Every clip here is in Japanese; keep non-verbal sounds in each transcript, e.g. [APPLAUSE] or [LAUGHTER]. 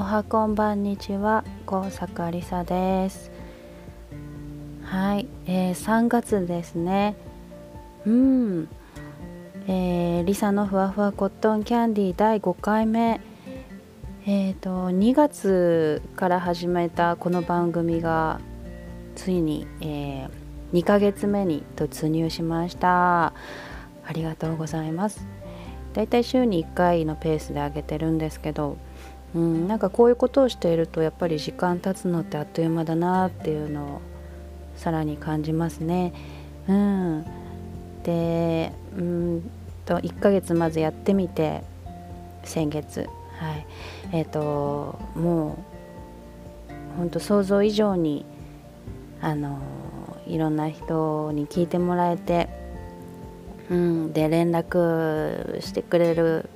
おはこんばんにちは高坂りさです。はい、えー、3月ですね。うんえー、リサのふわふわコットンキャンディー第5回目。えーと、と2月から始めたこの番組がついに、えー、2ヶ月目に突入しました。ありがとうございます。だいたい週に1回のペースで上げてるんですけどうん、なんかこういうことをしているとやっぱり時間経つのってあっという間だなっていうのをさらに感じますね。うん、でうんと1ヶ月まずやってみて先月。はい。えっ、ー、ともう本当想像以上にあのいろんな人に聞いてもらえて、うん、で連絡してくれる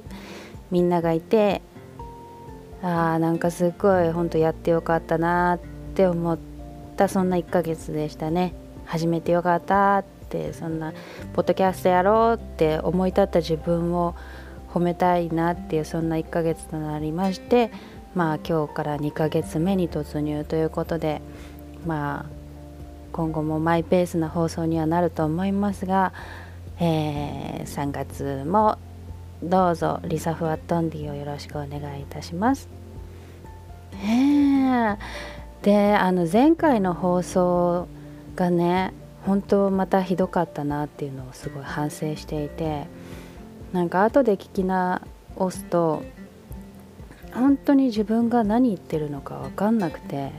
みんながいてあーなんかすっごい本当やってよかったなって思ったそんな1ヶ月でしたね。始めてよかったってそんなポッドキャストやろうって思い立った自分を褒めたいなっていうそんな1ヶ月となりましてまあ今日から2ヶ月目に突入ということでまあ今後もマイペースな放送にはなると思いますが、えー、3月もどうぞリサ・フワットンディをよろしくお願いいたします。へであの前回の放送がね本当またひどかったなっていうのをすごい反省していてなんか後で聞き直すと本当に自分が何言ってるのか分かんなくて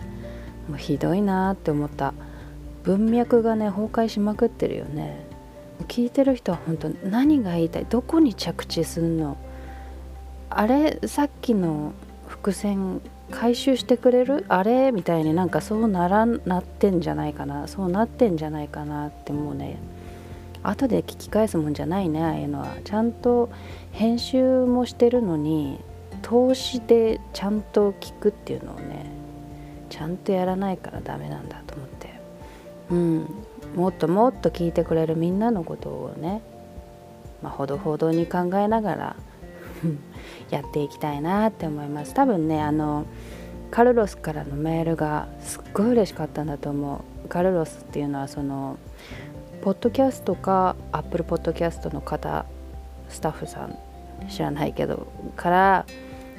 もうひどいなって思った。文脈がね崩壊しまくってるよね。聞いてる人は本当何が言いたい？どこに着地すんの？あれさっきの伏線回収してくれる？あれみたいになんかそうならなってんじゃないかな？そうなってんじゃないかなってもうね後で聞き返すもんじゃないねああいうのは。ちゃんと編集もしてるのに投資でちゃんと聞くっていうのをねちゃんとやらないからダメなんだと思って。うん。もっともっと聞いてくれるみんなのことをね、まあ、ほどほどに考えながら [LAUGHS] やっていきたいなって思います。多分ねあのカルロスからのメールがすっごい嬉しかったんだと思う。カルロスっていうのはそのポッドキャストかアップルポッドキャストの方スタッフさん知らないけどから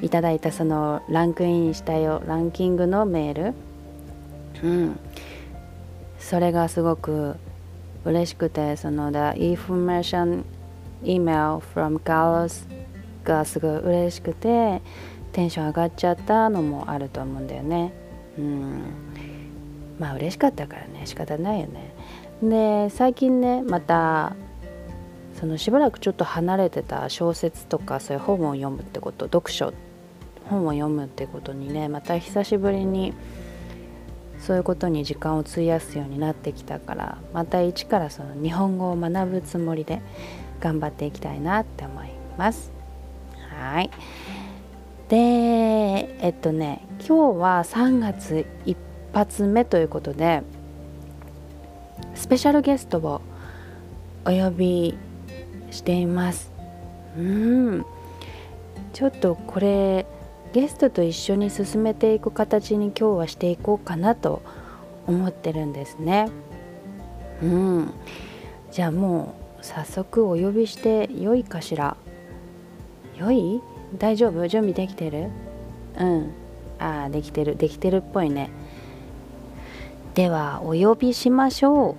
いただいたそのランクインしたよランキングのメール。うん。それがすごく嬉しくてその The information email from Carlos がすごい嬉しくてテンション上がっちゃったのもあると思うんだよね。うん。まあ嬉しかったからね仕方ないよね。で最近ねまたそのしばらくちょっと離れてた小説とかそういう本を読むってこと読書本を読むってことにねまた久しぶりにそういうことに時間を費やすようになってきたからまた一からその日本語を学ぶつもりで頑張っていきたいなって思います。はい。でえっとね今日は3月一発目ということでスペシャルゲストをお呼びしています。うん。ちょっとこれゲストと一緒に進めていく形に今日はしていこうかなと思ってるんですね。うん、じゃあもう早速お呼びしてよいかしら。よい？大丈夫？準備できてる？うん。ああできてる。できてるっぽいね。ではお呼びしましょ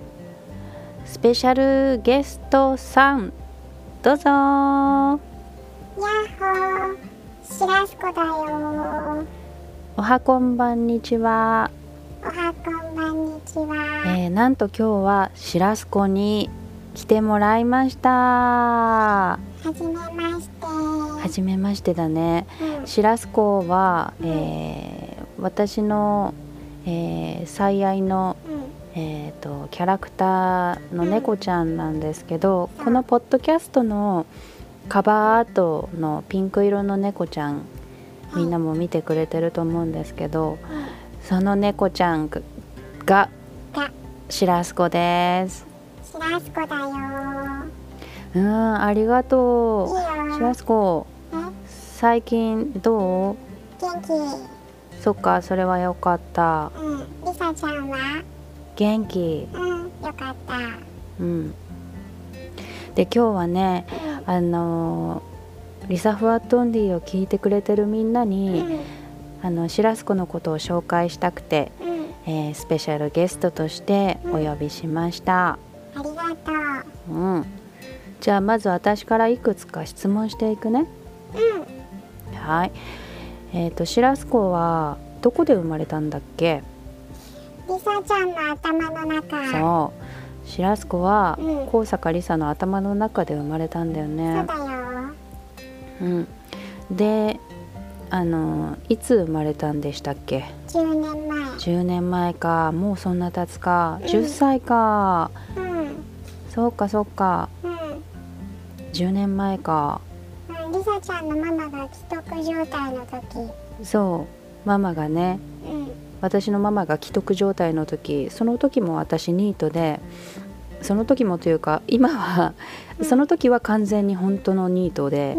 う。スペシャルゲストさん。どうぞ。やっほー。しらすこだよ。おはこんばんにちは。おはこんばんにちは、えー、なんと今日はしらすこに来てもらいました。はじめまして。はじめましてだね、うん、しらすこは、うん、えー、私の、えー、最愛の、うん、えーと、キャラクターの猫ちゃんなんですけど、このポッドキャストの「カバーアートのピンク色の猫ちゃんみんなも見てくれてると思うんですけど、その猫ちゃんがしらすこです。しらすこだよ。うんありがとう。しらすこ最近どう？元気。そっかそれはよかった。うん。リサちゃんは？元気。うんよかった。うん。で今日はねあのリサ・フワットンディを聞いてくれてるみんなうに、ん。あのシラスコのことを紹介したくて、うん。えースペシャルゲストとしてお呼びしました、ありがとう。うん、じゃあまず私からいくつか質問していくね。うん。はい。えっ、とシラスコはどこで生まれたんだっけ？リサちゃんの頭の中。そうシラスコはうん。高坂リサの頭の中で生まれたんだよそうねだよ。うん、であのいつ生まれたんでしたっけ？10年前。10年前か。もうそんな経つか。うん。10歳か、うん。そうかそうか。うん。10年前か。うんリサちゃんのママが既得状態の時。そう。ママがね。うん私のママが既得状態の時その時も私ニートでその時もというか今はその時は完全に本当のニートで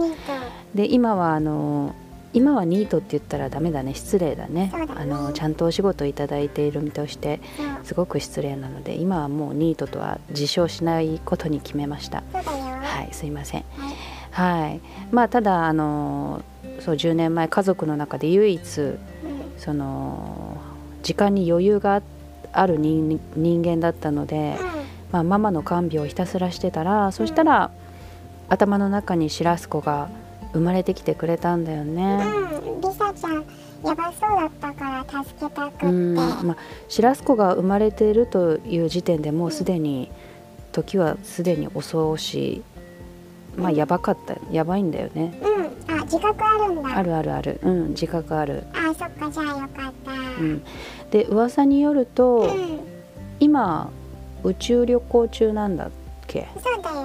で今はあの今はニートって言ったらダメだね失礼だね。ね。あのちゃんとお仕事いただいている身としてすごく失礼なので今はもうニートとは自称しないことに決めました。はいすいません。はい。はい。まあただあのそう10年前家族の中で唯一うん。その時間に余裕がある人人間だったので、まあ、ママの看病をひたすらしてたらそしたら頭の中にシラスコが生まれてきてくれたんだよね。うん、リサちゃんやばそうだったから助けたくって、うん。まあ、シラスコが生まれているという時点でもうすでに時はすでに遅しまあやばかったやばいんだよね。うん、あ自覚あるんだ。あるあるある。うん自覚ある、あそっかじゃあよかった。うん、で噂によるとうん。今宇宙旅行中なんだっけ？そうだよ。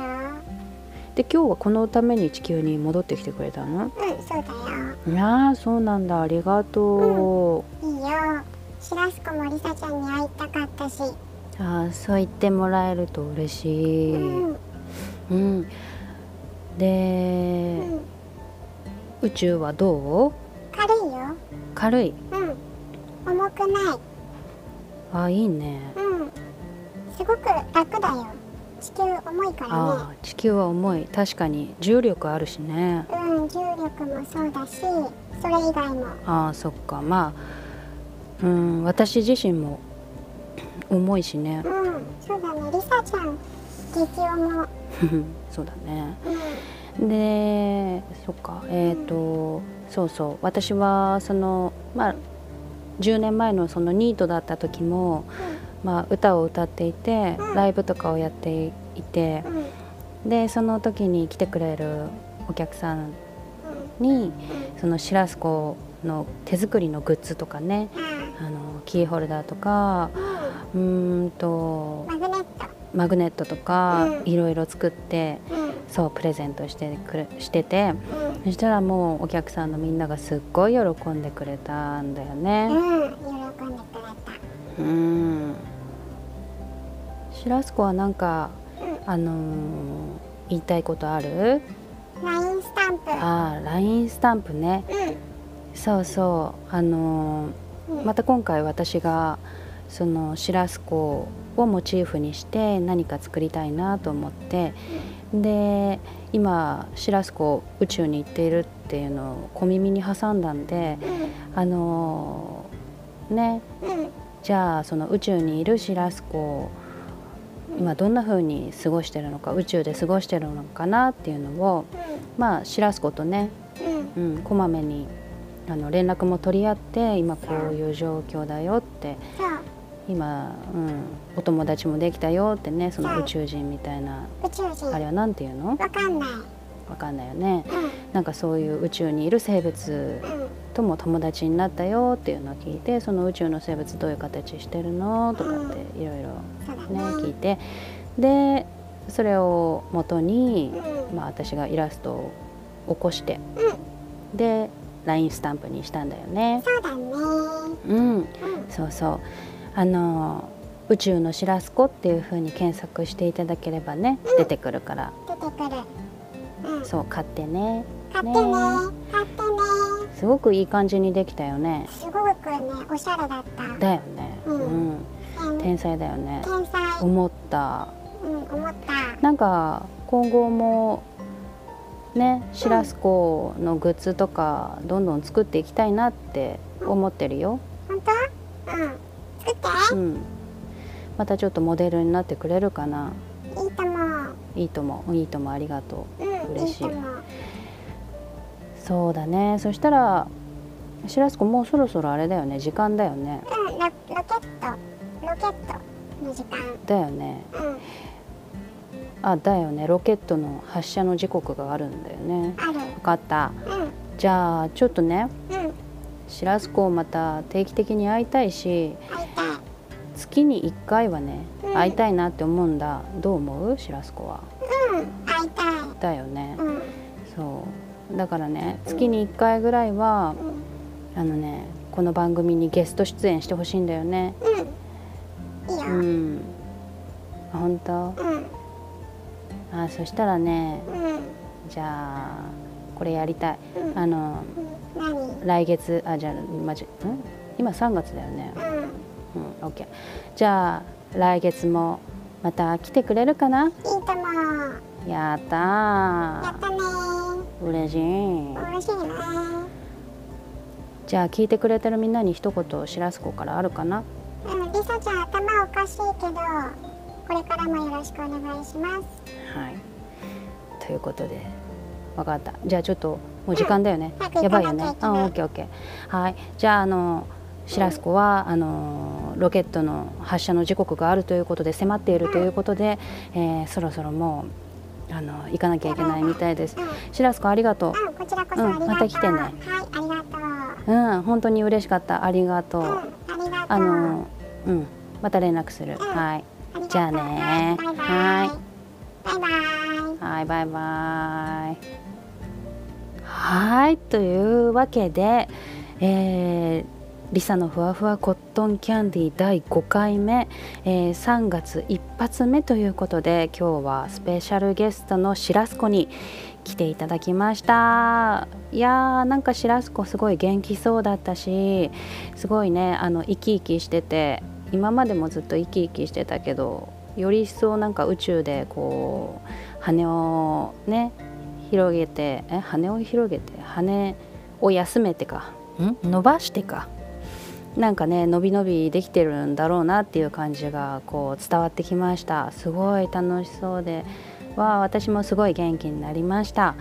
で今日はこのために地球に戻ってきてくれたの？うんそうだよ。いやーそうなんだ。ありがとう、いいよ。シラスコもリサちゃんに会いたかったし。あーそう言ってもらえると嬉しい、うん。うん、で、うん宇宙はどう？軽いよ。軽い？うん。重くない。あいいね。うん。すごく楽だよ。地球重いからね。地球は重い。確かに重力あるしね。うん重力もそうだしそれ以外も。あーそっか。まあうん私自身も重いしね。うんそうだね。リサちゃん激重 [LAUGHS] そうだね。うんでそっかえっ、とそうそう私はそのまあ10年前のそのニートだった時も、まあ、歌を歌っていてうん。ライブとかをやっていてうん。でその時に来てくれるお客さんにそのシラスコの手作りのグッズとかねうん。あのキーホルダーとかうーんとマグネットとかうん。いろいろ作ってうんそうプレゼントしてくれしててうんそしたらもうお客さんのみんながすっごい喜んでくれたんだよね。うん、喜んでくれた。うん。シラスコはなんかうん、あのー言いたいことある？LINE スタンプ。あー LINE スタンプね。そうそう。あのうん、ーまた今回私がそのシラスコををモチーフにして何か作りたいなと思ってで今シラスコ宇宙に行っているっていうのを小耳に挟んだんであのね、じゃあその宇宙にいるシラスコ今どんな風に過ごしてるのか宇宙で過ごしてるのかなっていうのをまあシラスコとね、うん、こまめにあの連絡も取り合って今こういう状況だよって、今、うん、お友達もできたよってねその宇宙人みたいな宇宙人。あれは何て言うの？わかんない。わかんないよね。うん、なんかそういう宇宙にいる生物うん、とも友達になったよっていうのを聞いてその宇宙の生物どういう形してるのとかっていろいろそうだね。聞いね。て。でそれを元に、うん、まあ、私がイラストを起こしてうん、で LINE スタンプにしたんだよね。そうだね。うん、うん、そうそうあの宇宙のシラスコっていう風に検索していただければね、出てくるから。出てくる。うん、そう買ってね。買ってね、ね。買ってね。すごくいい感じにできたよね。すごくねおしゃれだった。だよね。うん。うん、天才だよね。天才。思った。うん思った。なんか今後もねシラスコのグッズとかどんどん作っていきたいなって思ってるよ、本当？うん作ってうん、またちょっとモデルになってくれるかな？いいと思う。いいともいいともありがとう。うん嬉しい。いいそうだね。そしたらシラスコもうそろそろあれだよね。時間だよね。うんロロケット。ロケットの時間。だよね。うん。あだよね。ロケットの発射の時刻があるんだよね。ある。分かった。うん。じゃあちょっとね。うんシラスコをまた定期的に会いたいし月に1回はねうん。会いたいなって思うんだ。どう思う？シラスコは。うん会いたい。だよね。うん。そう。だからね月に1回ぐらいはうん。あのねこの番組にゲスト出演してほしいんだよね。うん。本当？うん。あそしたらねうん。じゃあこれやりたい。うん。あの何来月あじゃあまじん？今3月だよね。うん。うんオッケー。じゃあ来月もまた来てくれるかな？いいと思う。やったやったねー。嬉しい。嬉しいねじゃあ聞いてくれてるみんなに一言しらすこからあるかな？うんリサちゃん頭おかしいけどこれからもよろしくお願いします。はい。ということで分かった。じゃあちょっともう時間だよね、やばいよね。あオッケーオッケー。はい。じゃああのしらすこはあのロケットの発射の時刻があるということで迫っているということで、えーそろそろもうあの行かなきゃいけないみたいです。うん。しらすこありがとう。うんまた来てね。はいありがとう。ううん本当に嬉しかった。ありがとう、うんありがとう。あのうんまた連絡する、ん。はい。じゃあね。バイバイ。はい。バイバイはい、バイバイ。はい、というわけで、えーリサのふわふわコットンキャンディー第5回目、えー3月一発目ということで今日はスペシャルゲストのしらすこに来ていただきました。いやーなんかしらすこすごい元気そうだったしすごいねあの生き生きしてて今までもずっと生き生きしてたけどより一層なんか宇宙でこう羽をね広げてえ羽を広げて羽を休めてか。ん？伸ばしてか。なんかね伸び伸びできてるんだろうなっていう感じがこう伝わってきました。すごい楽しそうで。わ私もすごい元気になりました。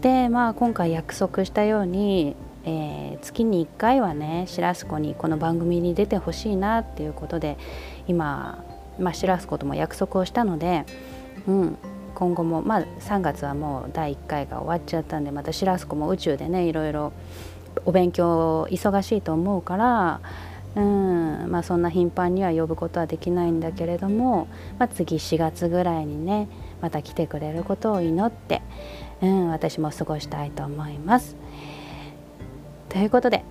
でまあ今回約束したように、えー月に1回はねしらすこにこの番組に出てほしいなっていうことで今、しらすことも約束をしたので、うん、今後もまあ3月はもう第1回が終わっちゃったんでまたしらすこも宇宙でねいろいろお勉強忙しいと思うから、うんまあ、そんな頻繁には呼ぶことはできないんだけれども、まあ、次4月ぐらいにねまた来てくれることを祈って、うん、私も過ごしたいと思います。ということで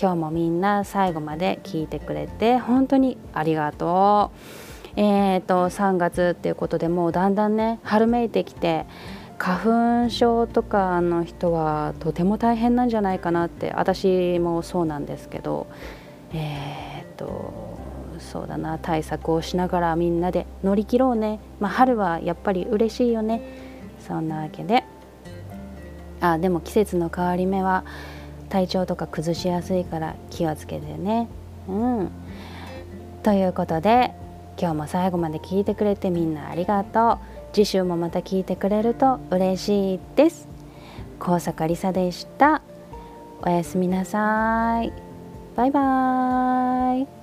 今日もみんな最後まで聞いてくれて本当にありがとう。えー、と3月っていうことでもうだんだんね春めいてきて花粉症とかの人はとても大変なんじゃないかなって私もそうなんですけどえー、とそうだな対策をしながらみんなで乗り切ろうね、まあ、春はやっぱり嬉しいよね。そんなわけで。あでも季節の変わり目は体調とか崩しやすいから気をつけてね。うん。ということで今日も最後まで聞いてくれてみんなありがとう。次週もまた聞いてくれると嬉しいです。高坂りさでした。おやすみなさい。バイバーイ。